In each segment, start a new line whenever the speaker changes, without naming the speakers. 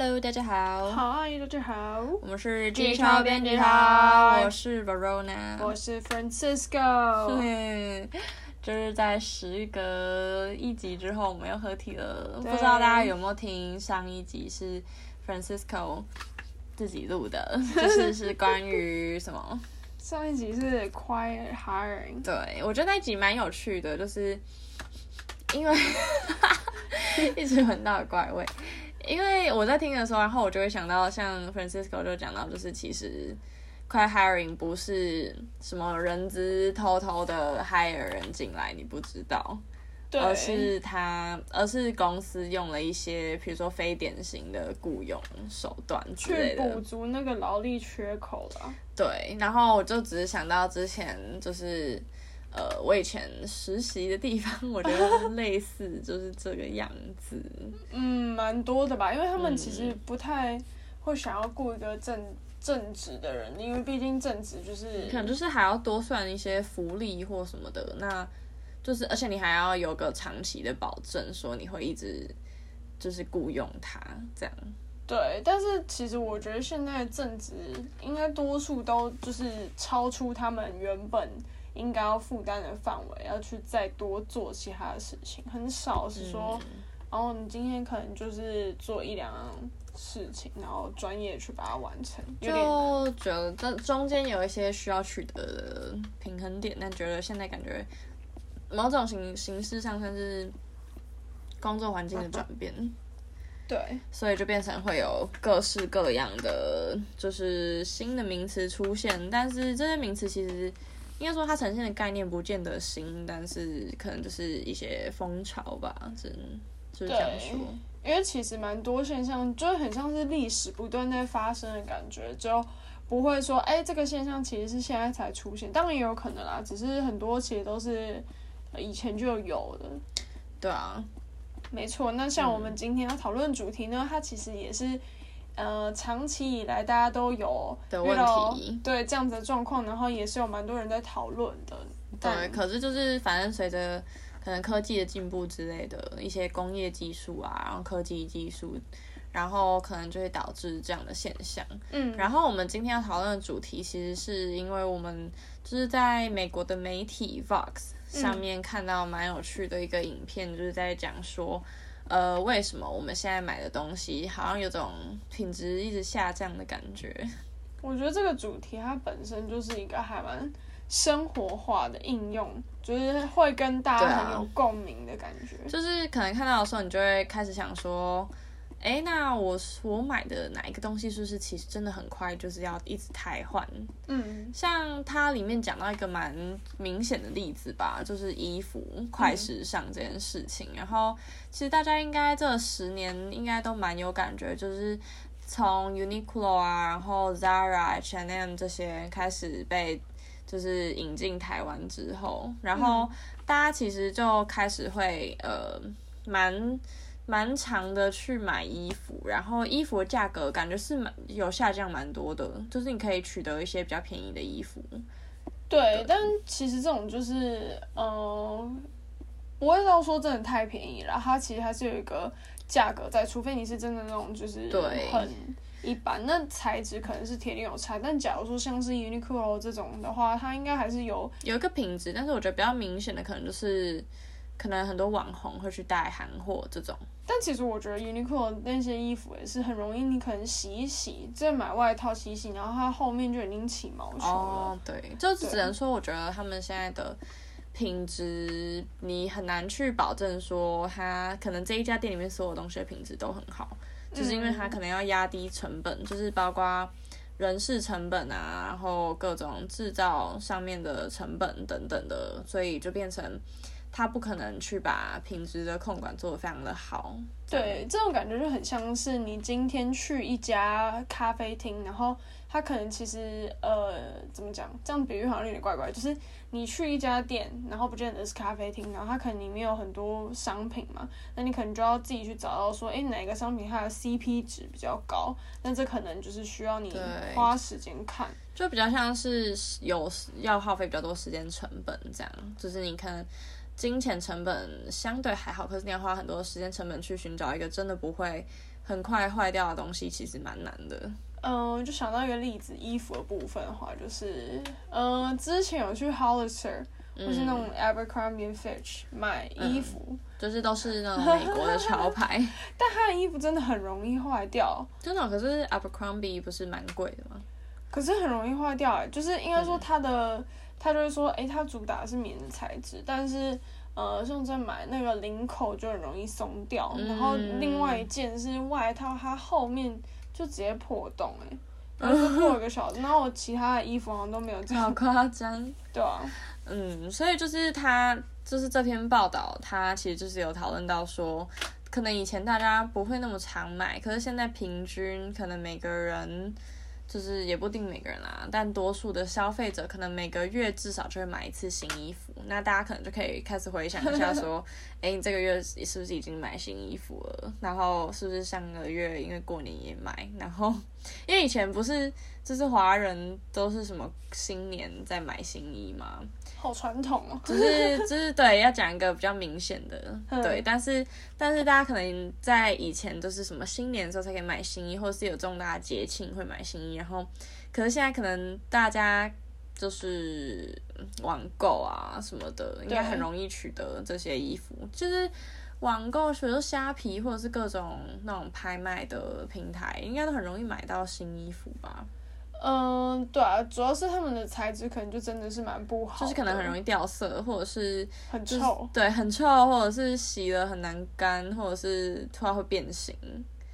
Hello，大家好。
Hi，大家好。
我们是机超编辑好，我是 Verona，
我是 Francisco。
对，就是在时隔一集之后，我们又合体了。不知道大家有没有听上一集是 Francisco 自己录的，就是是关于什么？
上一集是 Quiet Hiring。
对，我觉得那一集蛮有趣的，就是因为 一直闻到怪味。因为我在听的时候，然后我就会想到，像 Francisco 就讲到，就是其实 quiet hiring 不是什么人资偷偷的 hire 人进来，你不知道，而是他，而是公司用了一些，比如说非典型的雇佣手段之类的，
去补足那个劳力缺口了。
对，然后我就只是想到之前就是。呃，我以前实习的地方，我觉得类似就是这个样子。
嗯，蛮多的吧，因为他们其实不太会想要雇一个正正职的人，因为毕竟正职就是
可能就是还要多算一些福利或什么的，那就是而且你还要有个长期的保证，说你会一直就是雇佣他这样。
对，但是其实我觉得现在正职应该多数都就是超出他们原本。应该要负担的范围，要去再多做其他的事情，很少是说，嗯、然后你今天可能就是做一两样事情，然后专业去把它完成。就
觉得这中间有一些需要取得的平衡点，但觉得现在感觉某种形形式上算是工作环境的转变。
对，
所以就变成会有各式各样的就是新的名词出现，但是这些名词其实。应该说，它呈现的概念不见得新，但是可能就是一些风潮吧，只能就是这样说。
因为其实蛮多现象，就很像是历史不断在发生的感觉，就不会说，哎、欸，这个现象其实是现在才出现，当然也有可能啦，只是很多其实都是以前就有的。
对啊，
没错。那像我们今天要讨论主题呢，它其实也是。呃，长期以来大家都有
的问题，
对这样子的状况，然后也是有蛮多人在讨论的。
对，可是就是反正随着可能科技的进步之类的一些工业技术啊，然后科技技术，然后可能就会导致这样的现象。嗯，然后我们今天要讨论的主题，其实是因为我们就是在美国的媒体 Vox 上面看到蛮有趣的一个影片，就是在讲说。呃，为什么我们现在买的东西好像有种品质一直下降的感觉？
我觉得这个主题它本身就是一个还蛮生活化的应用，就是会跟大家很有共鸣的感觉。
啊，就是可能看到的时候，你就会开始想说。哎，那我我买的哪一个东西，是不是其实真的很快就是要一直汰换？嗯，像它里面讲到一个蛮明显的例子吧，就是衣服快时尚这件事情。嗯、然后其实大家应该这十年应该都蛮有感觉，就是从 Uniqlo 啊，然后 Zara、H&M 这些开始被就是引进台湾之后，然后大家其实就开始会呃蛮。蛮长的去买衣服，然后衣服的价格感觉是蛮有下降蛮多的，就是你可以取得一些比较便宜的衣服。
对，对但其实这种就是，嗯、呃，不会到说真的太便宜了，它其实还是有一个价格在，除非你是真的那种就是很一般，那材质可能是铁定有差。但假如说像是 Uniqlo 这种的话，它应该还是有
有一个品质，但是我觉得比较明显的可能就是。可能很多网红会去带韩货这种，
但其实我觉得 Uniqlo 那些衣服也是很容易，你可能洗一洗，再买外套洗一洗，然后它后面就已经起毛球了。
哦，对，就只能说我觉得他们现在的品质，你很难去保证说它可能这一家店里面所有东西的品质都很好，就是因为它可能要压低成本，就是包括人事成本啊，然后各种制造上面的成本等等的，所以就变成。他不可能去把品质的控管做得非常的好。
对，这种感觉就很像是你今天去一家咖啡厅，然后他可能其实呃怎么讲，这样比喻好像有点怪怪，就是你去一家店，然后不见得是咖啡厅，然后它可能里面有很多商品嘛，那你可能就要自己去找到说，哎，哪个商品它的 CP 值比较高，那这可能就是需要你花时间看，
就比较像是有要耗费比较多时间成本这样，就是你看。金钱成本相对还好，可是你要花很多时间成本去寻找一个真的不会很快坏掉的东西，其实蛮难的。
嗯，就想到一个例子，衣服的部分的话，就是嗯，之前有去 Hollister、嗯、或是那种 Abercrombie Fitch 买衣服、嗯，
就是都是那种美国的潮牌，
但它的衣服真的很容易坏掉。
真的，可是 Abercrombie 不是蛮贵的吗？
可是很容易坏掉，哎，就是应该说它的，他、嗯、就会说，哎、欸，它主打的是棉的材质，但是呃，像在买那个领口就很容易松掉、嗯，然后另外一件是外套，它后面就直接破洞，哎，然 后就破了个小，然后我其他的衣服好像都没有这样。
好夸张。
对啊。
嗯，所以就是他，就是这篇报道，他其实就是有讨论到说，可能以前大家不会那么常买，可是现在平均可能每个人。就是也不定每个人啦，但多数的消费者可能每个月至少就会买一次新衣服。那大家可能就可以开始回想一下，说，哎、欸，你这个月是不是已经买新衣服了？然后是不是上个月因为过年也买？然后因为以前不是就是华人都是什么新年在买新衣吗？
好传统哦，
就是就是对，要讲一个比较明显的 对，但是但是大家可能在以前都是什么新年的时候才可以买新衣，或是有重大节庆会买新衣，然后可是现在可能大家就是网购啊什么的，应该很容易取得这些衣服，就是网购，比如说虾皮或者是各种那种拍卖的平台，应该都很容易买到新衣服吧。
嗯，对啊，主要是他们的材质可能就真的是蛮不好，
就是可能很容易掉色，或者是
很臭，
对，很臭，或者是洗了很难干，或者是突然会变形，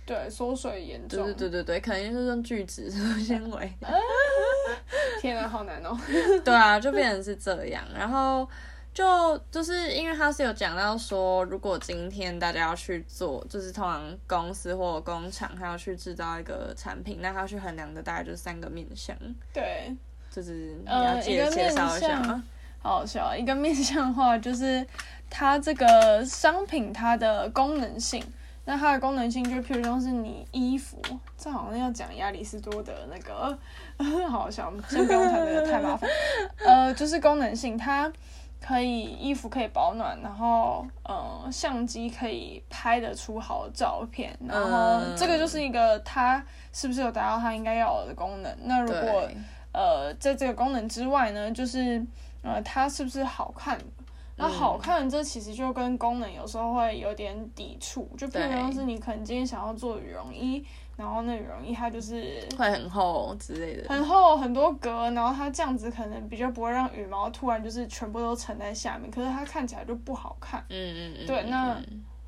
对，缩水严重，
对对对对对，可能就是用聚酯纤维。
天啊，好难哦。
对啊，就变成是这样，然后。就就是因为他是有讲到说，如果今天大家要去做，就是通常公司或工厂他要去制造一个产品，那他要去衡量的大概就是三个面向。
对，
就是你要介介绍一下吗？
好好笑，一个面向的话就是它这个商品它的功能性，那它的功能性就譬如说是你衣服，这好像要讲亚里士多德那个，好好笑，先不用谈这个太麻烦。呃，就是功能性它。可以衣服可以保暖，然后呃相机可以拍得出好的照片，然后这个就是一个它是不是有达到它应该要有的功能？那如果呃在这个功能之外呢，就是呃它是不是好看？那好看这其实就跟功能有时候会有点抵触，就譬如说是你可能今天想要做羽绒衣。然后那羽绒衣它就是
会很厚之类的，
很厚很多格，然后它这样子可能比较不会让羽毛突然就是全部都沉在下面，可是它看起来就不好看。
嗯嗯嗯。
对，那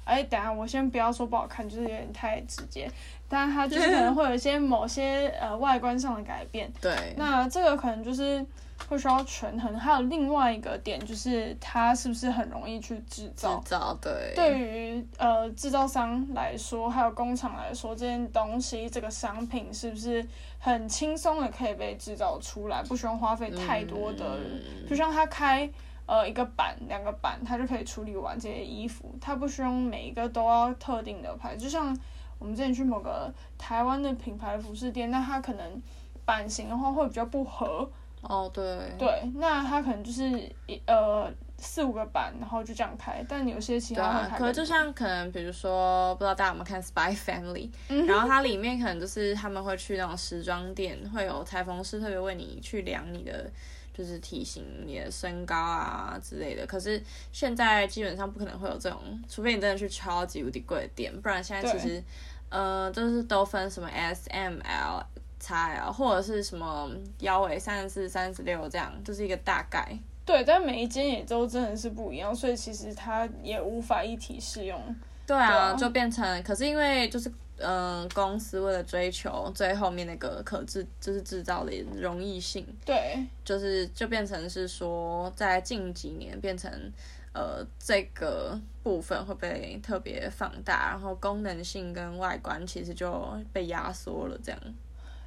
哎，等下我先不要说不好看，就是有点太直接，但它就是可 能会有一些某些呃外观上的改变。
对。
那这个可能就是。会需要权衡，还有另外一个点就是它是不是很容易去制造？
制造对。
对于呃制造商来说，还有工厂来说，这件东西这个商品是不是很轻松的可以被制造出来，不需要花费太多的，嗯、就像他开呃一个板、两个板，他就可以处理完这些衣服，他不需要每一个都要特定的牌。就像我们之前去某个台湾的品牌服饰店，那它可能版型的话会比较不合。
哦、oh，对
对，那他可能就是一呃四五个版，然后就这样开。但有些其他
可能就像可能比如说，不知道大家有没有看《Spy Family》，然后它里面可能就是他们会去那种时装店，会有裁缝师特别为你去量你的就是体型、你的身高啊之类的。可是现在基本上不可能会有这种，除非你真的去超级无敌贵的店，不然现在其实呃就是都分什么 S、M、L。差啊，或者是什么腰围三十四、三十六这样，就是一个大概。
对，但每一间也都真的是不一样，所以其实它也无法一体适用。
对啊，就变成，可是因为就是嗯、呃，公司为了追求最后面那个可制，就是制造的容易性，
对，
就是就变成是说，在近几年变成呃这个部分会被特别放大，然后功能性跟外观其实就被压缩了，这样。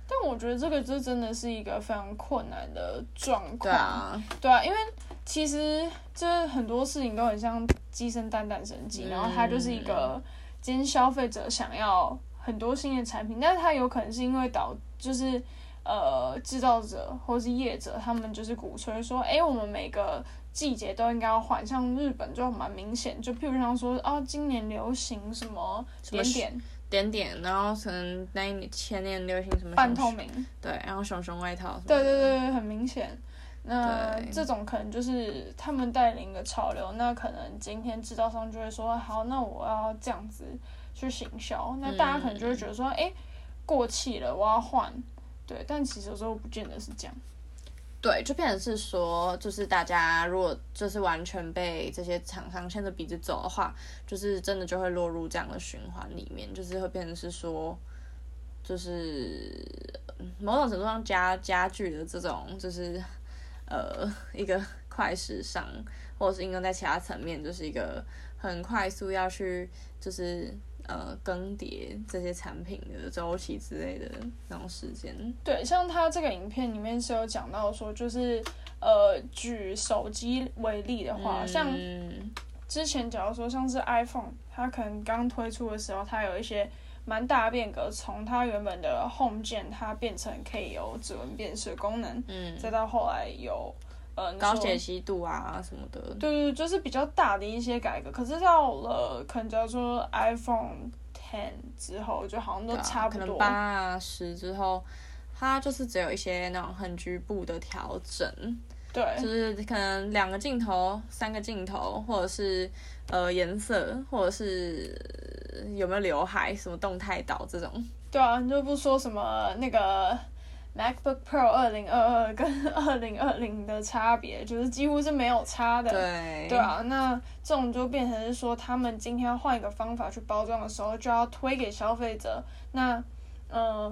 但我觉得这个就真的是一个非常困难的状况。对
啊，
对啊，因为其实这很多事情都很像鸡生蛋，蛋生鸡，然后它就是一个今天消费者想要很多新的产品，但是它有可能是因为导就是呃制造者或是业者他们就是鼓吹说，哎，我们每个季节都应该要换，像日本就蛮明显，就譬如像说啊，今年流行什么点点。
点点，然后可能那一年前年流行什么
半透明，
对，然后熊熊外套，
对对对，很明显。那这种可能就是他们带领的潮流，那可能今天制造商就会说，好，那我要这样子去行销，那大家可能就会觉得说，哎、嗯，过气了，我要换。对，但其实有时候不见得是这样。
对，就变成是说，就是大家如果就是完全被这些厂商牵着鼻子走的话，就是真的就会落入这样的循环里面，就是会变成是说，就是某种程度上加加剧的这种，就是呃一个快时尚，或者是应用在其他层面，就是一个很快速要去就是。呃，更迭这些产品的周期之类的那种时间。
对，像他这个影片里面是有讲到说，就是呃，举手机为例的话，嗯、像之前假如说像是 iPhone，它可能刚推出的时候，它有一些蛮大的变革，从它原本的 Home 键，它变成可以有指纹辨识功能，嗯，再到后来有。呃，
高解析度啊什么的，
对对，就是比较大的一些改革。可是到了可能叫做 iPhone Ten 之后，就好像都差不多。
可能八啊十之后，它就是只有一些那种很局部的调整。
对，
就是可能两个镜头、三个镜头，或者是呃颜色，或者是有没有刘海、什么动态岛这种。
对啊，你就不说什么那个。MacBook Pro 二零二二跟 二零二零的差别，就是几乎是没有差的。
对。
对啊，那这种就变成是说，他们今天要换一个方法去包装的时候，就要推给消费者。那，呃，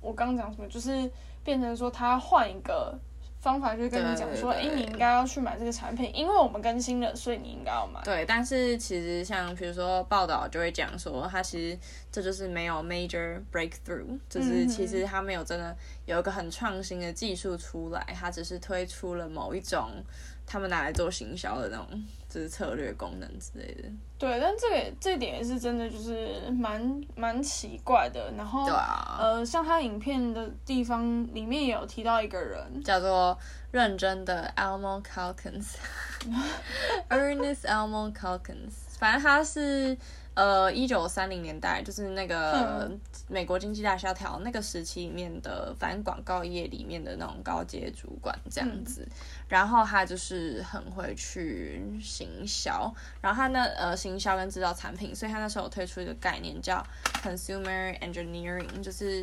我刚讲什么，就是变成说他换一个。方法就跟你讲说，哎，你应该要去买这个产品，因为我们更新了，所以你应该要买。
对，但是其实像比如说报道就会讲说，它其实这就是没有 major breakthrough，就是其实它没有真的有一个很创新的技术出来，它只是推出了某一种。他们拿来做行销的那种，就是策略功能之类的。
对，但这个这点也是真的，就是蛮蛮奇怪的。然后，对啊，呃，像他影片的地方里面也有提到一个人，
叫做认真的 Elmo Calkins，Ernest Elmo Calkins，反正他是。呃，一九三零年代就是那个美国经济大萧条那个时期里面的，反正广告业里面的那种高阶主管这样子，嗯、然后他就是很会去行销，然后他那呃行销跟制造产品，所以他那时候有推出一个概念叫 consumer engineering，就是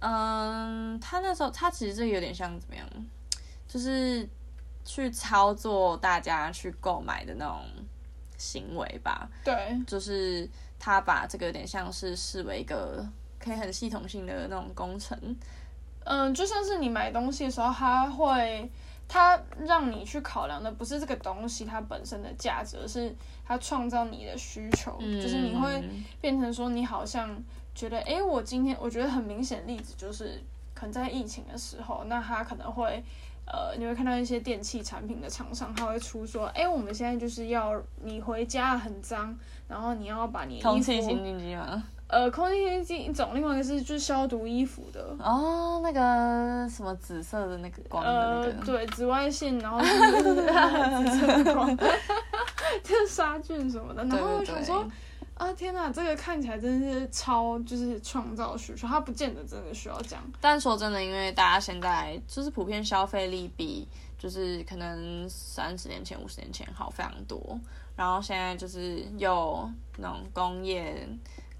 嗯、呃，他那时候他其实这有点像怎么样，就是去操作大家去购买的那种。行为吧，
对，
就是他把这个有点像是视为一个可以很系统性的那种工程，
嗯，就像是你买东西的时候，他会他让你去考量的不是这个东西它本身的价值，而是它创造你的需求，嗯，就是你会变成说你好像觉得，哎，我今天我觉得很明显的例子就是可能在疫情的时候，那他可能会。呃，你会看到一些电器产品的厂商，他会出说，哎，我们现在就是要你回家很脏，然后你要把你空气
清净机吗？
呃，空气清净机一种，另外一个是就是消毒衣服的。
哦，那个什么紫色的那个光的那个。呃，
对，紫外线，然后就 是紫色的光，就是杀菌什么的。然后我想说。啊天呐，这个看起来真的是超就是创造需求，它不见得真的需要这样。
但说真的，因为大家现在就是普遍消费力比就是可能三十年前、五十年前好非常多，然后现在就是有那种工业。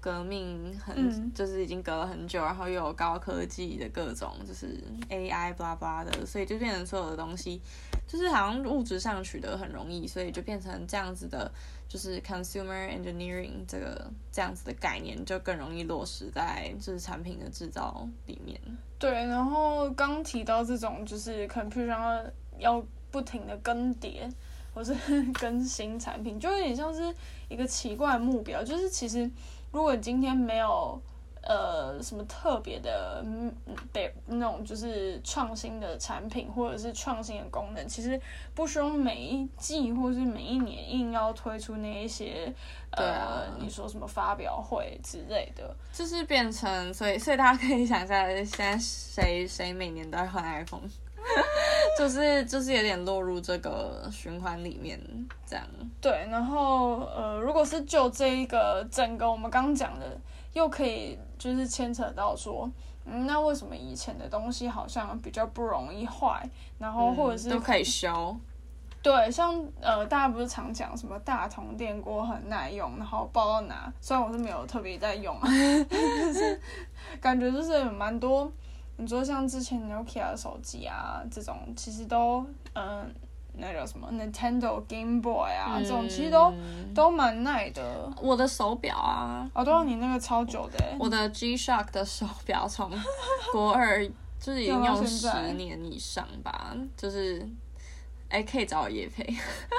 革命很、嗯、就是已经隔了很久，然后又有高科技的各种就是 AI blah blah 的，所以就变成所有的东西就是好像物质上取得很容易，所以就变成这样子的，就是 consumer engineering 这个这样子的概念就更容易落实在就是产品的制造里面。
对，然后刚提到这种就是 computer 要不停的更迭或是更新产品，就有点像是一个奇怪的目标，就是其实。如果今天没有呃什么特别的嗯对那种就是创新的产品或者是创新的功能，其实不需要每一季或是每一年硬要推出那一些呃、啊、你说什么发表会之类的，
就是变成所以所以大家可以想象现在谁谁每年都在换 iPhone，就是就是有点落入这个循环里面这样。
对，然后呃，如果是就这一个整个我们刚刚讲的又可以就是牵扯到说，嗯，那为什么以前的东西好像比较不容易坏，然后或者是、
嗯、都可以修？
对，像呃，大家不是常讲什么大同电锅很耐用，然后包到哪？虽然我是没有特别在用啊，但是感觉就是蛮多。你说像之前 Nokia 的手机啊，这种其实都嗯、呃，那叫什么 Nintendo Game Boy 啊，嗯、这种其实都都蛮耐的。
我的手表啊，
哦，对，你那个超久的。
我的 G-Shock 的手表从国二就是已经用十年以上吧，就是。哎、欸，可以找我叶配。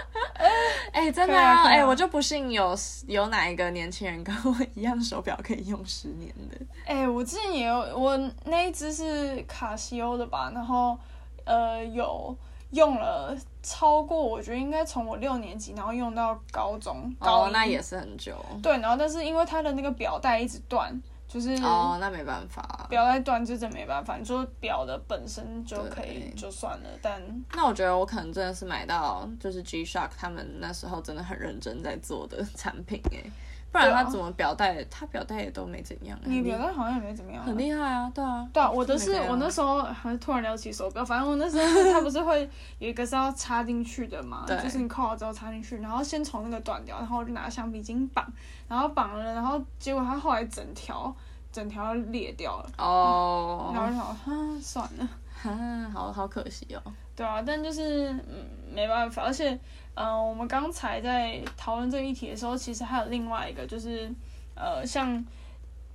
哎、欸，真的啊！哎、啊啊欸，我就不信有有哪一个年轻人跟我一样手表可以用十年的。
哎、欸，我之前也有，我那一只是卡西欧的吧，然后呃有用了超过，我觉得应该从我六年级，然后用到高中。高
哦，那也是很久。
对，然后但是因为它的那个表带一直断。就是
哦，那没办法，
表带断就真没办法。你说表的本身就可以就算了，但
那我觉得我可能真的是买到就是 G-Shock 他们那时候真的很认真在做的产品哎，不然他怎么表带，他表带也都没怎样。
你表带好像也没怎么样，
很厉害啊，对啊，
对啊，我的是我那时候还是突然聊起手表，反正我那时候他不是会有一个是要插进去的嘛，就是你扣好之后插进去，然后先从那个断掉，然后我就拿橡皮筋绑，然后绑了，然后结果他后来整条。整条裂掉了哦，oh. 然后就想，哈，算了，
哈，好好可惜哦。
对啊，但就是嗯，没办法，而且嗯、呃，我们刚才在讨论这个议题的时候，其实还有另外一个，就是呃，像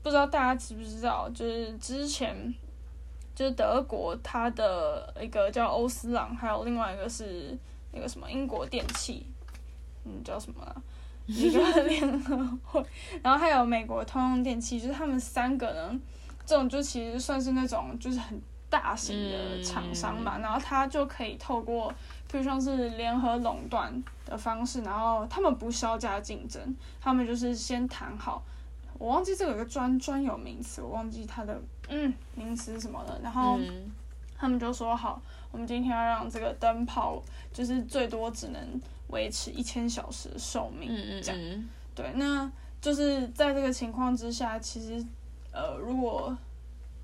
不知道大家知不知道，就是之前就是德国它的一个叫欧司朗，还有另外一个是那个什么英国电器，嗯，叫什么啊？一个联合会，然后还有美国通用电器，就是他们三个呢，这种就其实算是那种就是很大型的厂商嘛，嗯、然后他就可以透过，比如说是联合垄断的方式，然后他们不削价竞争，他们就是先谈好，我忘记这个有个专专有名词，我忘记它的嗯名词什么了，然后他们就说好，我们今天要让这个灯泡就是最多只能。维持一千小时的寿命，这样，对，那就是在这个情况之下，其实，呃，如果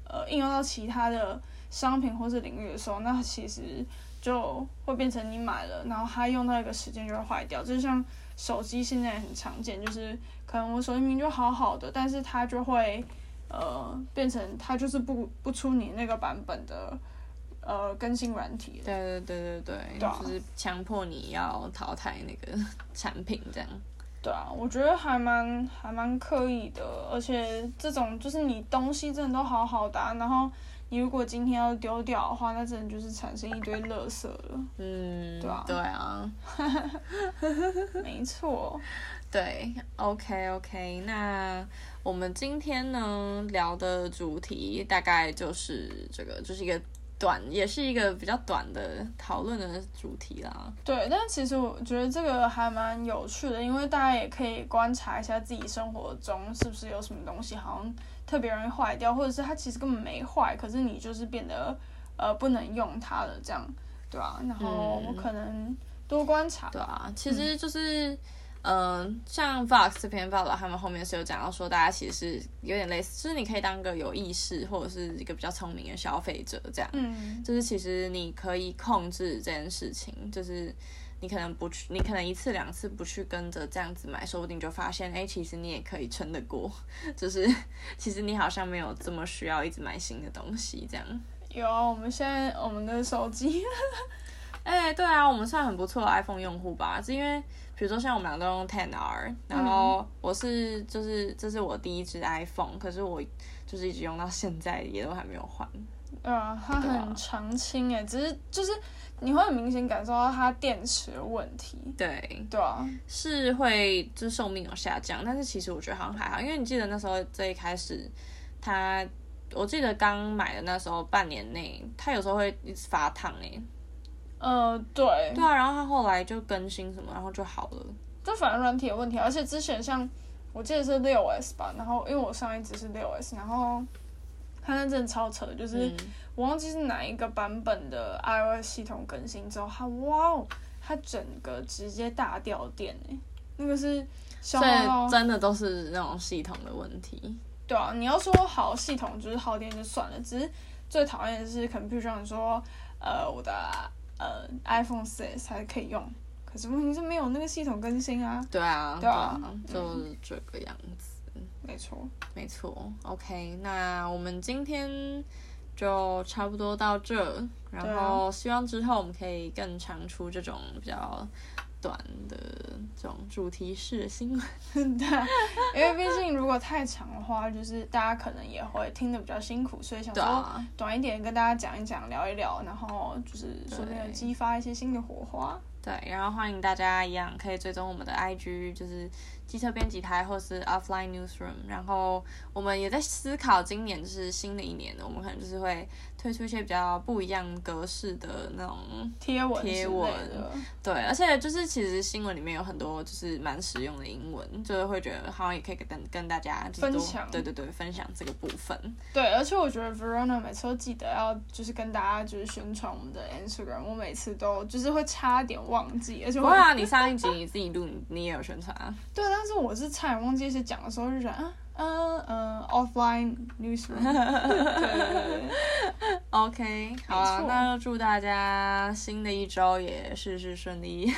呃应用到其他的商品或是领域的时候，那其实就会变成你买了，然后它用到一个时间就会坏掉。就像手机现在很常见，就是可能我手机明明就好好的，但是它就会呃变成它就是不不出你那个版本的。呃，更新软体。
对对对对对，对啊、就是强迫你要淘汰那个产品这样。
对啊，我觉得还蛮还蛮刻意的，而且这种就是你东西真的都好好的、啊，然后你如果今天要丢掉的话，那真的就是产生一堆垃圾了。嗯，对啊，
对啊，
没错。
对，OK OK，那我们今天呢聊的主题大概就是这个，就是一个。短也是一个比较短的讨论的主题啦。
对，但其实我觉得这个还蛮有趣的，因为大家也可以观察一下自己生活中是不是有什么东西好像特别容易坏掉，或者是它其实根本没坏，可是你就是变得呃不能用它了，这样对吧、啊？然后我可能多观察。
对啊，其实就是。嗯嗯、呃，像 Vox 这篇报道，他们后面是有讲到说，大家其实是有点类似，就是你可以当个有意识或者是一个比较聪明的消费者，这样，嗯，就是其实你可以控制这件事情，就是你可能不去，你可能一次两次不去跟着这样子买，说不定就发现，哎、欸，其实你也可以撑得过，就是其实你好像没有这么需要一直买新的东西，这样。
有啊，我们现在我们的手机，
哎、欸，对啊，我们算很不错的 iPhone 用户吧，是因为。比如说像我们俩都用 Ten R，然后我是就是这是我第一支 iPhone，可是我就是一直用到现在也都还没有换。
啊，它很长青诶，只是就是你会很明显感受到它电池的问题。
对
对啊，
是会就是寿命有下降，但是其实我觉得好像还好，因为你记得那时候最一开始它，我记得刚买的那时候半年内它有时候会一直发烫诶。
呃，对，
对啊，然后他后来就更新什么，然后就好了。
这反正软体有问题，而且之前像我记得是六 S 吧，然后因为我上一支是六 S，然后它那真的超扯，就是我忘记是哪一个版本的 iOS 系统更新之后，它哇哦，它整个直接大掉电诶，那个是，
所以真的都是那种系统的问题。
对啊，你要说好系统就是耗电就算了，只是最讨厌的是，可能比如说你说，呃，我的呃 iPhone 6还可以用，可是问题是没有那个系统更新啊。
对啊，
对啊，
就是这个样子。
没错，
没错。OK，那我们今天就差不多到这，然后希望之后我们可以更常出这种比较。短的这种主题式新闻，
对，因为毕竟如果太长的话，就是大家可能也会听得比较辛苦，所以想说短一点跟大家讲一讲，聊一聊，然后就是顺便激发一些新的火花。
对，然后欢迎大家一样可以追踪我们的 IG，就是。机车编辑台，或是 Offline Newsroom，然后我们也在思考，今年就是新的一年，我们可能就是会推出一些比较不一样格式的那种
贴文
贴文，对，而且就是其实新闻里面有很多就是蛮实用的英文，就是会觉得好像也可以跟跟大家
分享，
对对对，分享这个部分。
对，而且我觉得 Verona 每次都记得要就是跟大家就是宣传我们的 Instagram，我每次都就是会差点忘记，而且我
不会啊，你上一集你自己录，你也有宣传啊，
对。但是我是差点忘记是讲的时候就觉得，嗯嗯嗯，offline newsroom。对对对。
OK，好啊，那就祝大家新的一周也事事顺利。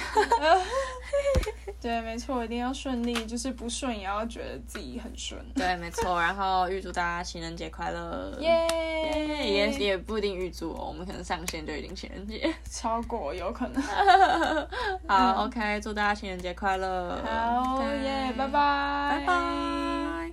对，没错，一定要顺利，就是不顺也要觉得自己很顺。
对，没错，然后预祝大家情人节快乐。
耶
Yeah！也也不一定预祝哦，我们可能上线就已经情人节，
超过有可能。
好，OK，祝大家情人节快乐。
好耶，拜拜，
拜拜。